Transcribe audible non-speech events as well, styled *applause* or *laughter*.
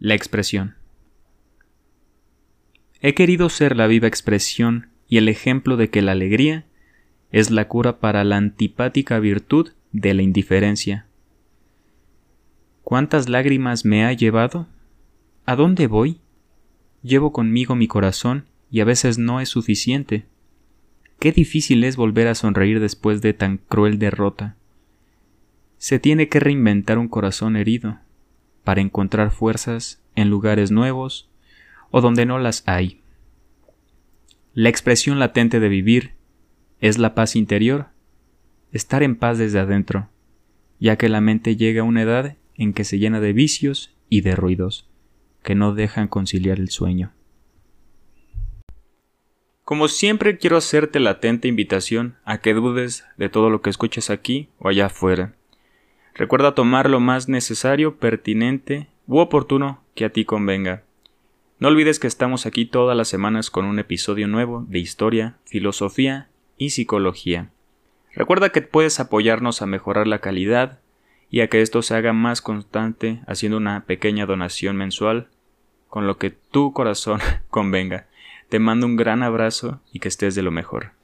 La expresión. He querido ser la viva expresión y el ejemplo de que la alegría es la cura para la antipática virtud de la indiferencia. ¿Cuántas lágrimas me ha llevado? ¿A dónde voy? Llevo conmigo mi corazón y a veces no es suficiente. Qué difícil es volver a sonreír después de tan cruel derrota. Se tiene que reinventar un corazón herido para encontrar fuerzas en lugares nuevos o donde no las hay. La expresión latente de vivir es la paz interior, estar en paz desde adentro, ya que la mente llega a una edad en que se llena de vicios y de ruidos que no dejan conciliar el sueño. Como siempre quiero hacerte la atenta invitación a que dudes de todo lo que escuches aquí o allá afuera. Recuerda tomar lo más necesario, pertinente u oportuno que a ti convenga. No olvides que estamos aquí todas las semanas con un episodio nuevo de historia, filosofía y psicología. Recuerda que puedes apoyarnos a mejorar la calidad y a que esto se haga más constante haciendo una pequeña donación mensual con lo que tu corazón *laughs* convenga. Te mando un gran abrazo y que estés de lo mejor.